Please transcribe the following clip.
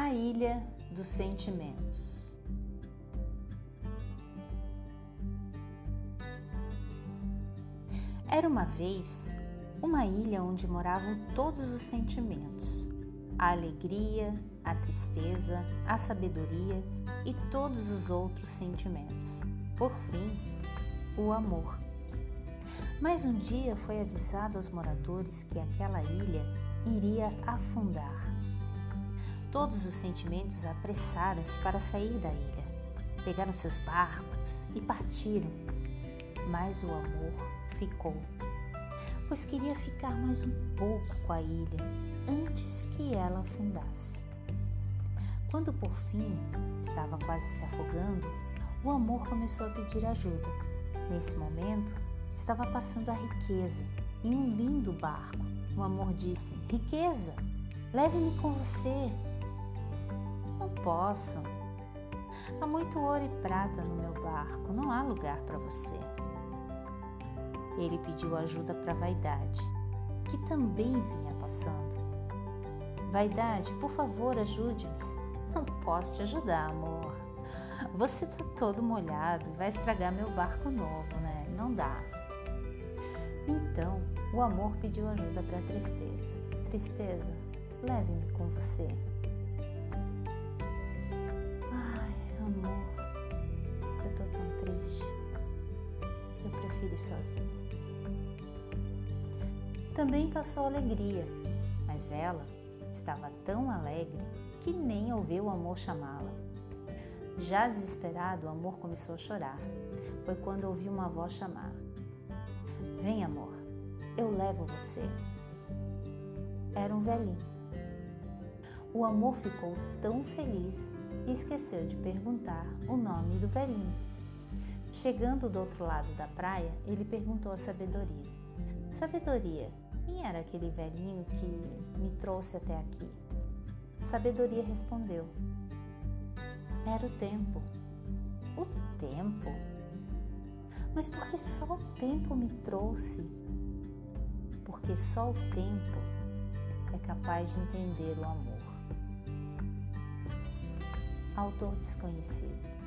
A Ilha dos Sentimentos. Era uma vez uma ilha onde moravam todos os sentimentos: a alegria, a tristeza, a sabedoria e todos os outros sentimentos. Por fim, o amor. Mas um dia foi avisado aos moradores que aquela ilha iria afundar. Todos os sentimentos apressaram-se para sair da ilha. Pegaram seus barcos e partiram. Mas o amor ficou, pois queria ficar mais um pouco com a ilha antes que ela afundasse. Quando por fim estava quase se afogando, o amor começou a pedir ajuda. Nesse momento, estava passando a riqueza em um lindo barco. O amor disse: Riqueza, leve-me com você. Posso. Há muito ouro e prata no meu barco, não há lugar para você. Ele pediu ajuda para Vaidade, que também vinha passando. Vaidade, por favor, ajude-me. Não posso te ajudar, amor. Você tá todo molhado e vai estragar meu barco novo, né? Não dá. Então, o amor pediu ajuda para a tristeza. Tristeza, leve-me com você. Sozinho. Também passou alegria, mas ela estava tão alegre que nem ouviu o amor chamá-la. Já desesperado, o amor começou a chorar. Foi quando ouviu uma voz chamar: Vem, amor, eu levo você. Era um velhinho. O amor ficou tão feliz e esqueceu de perguntar o nome do velhinho. Chegando do outro lado da praia, ele perguntou a Sabedoria: Sabedoria, quem era aquele velhinho que me trouxe até aqui? Sabedoria respondeu: Era o tempo. O tempo? Mas por que só o tempo me trouxe? Porque só o tempo é capaz de entender o amor. Autor desconhecido.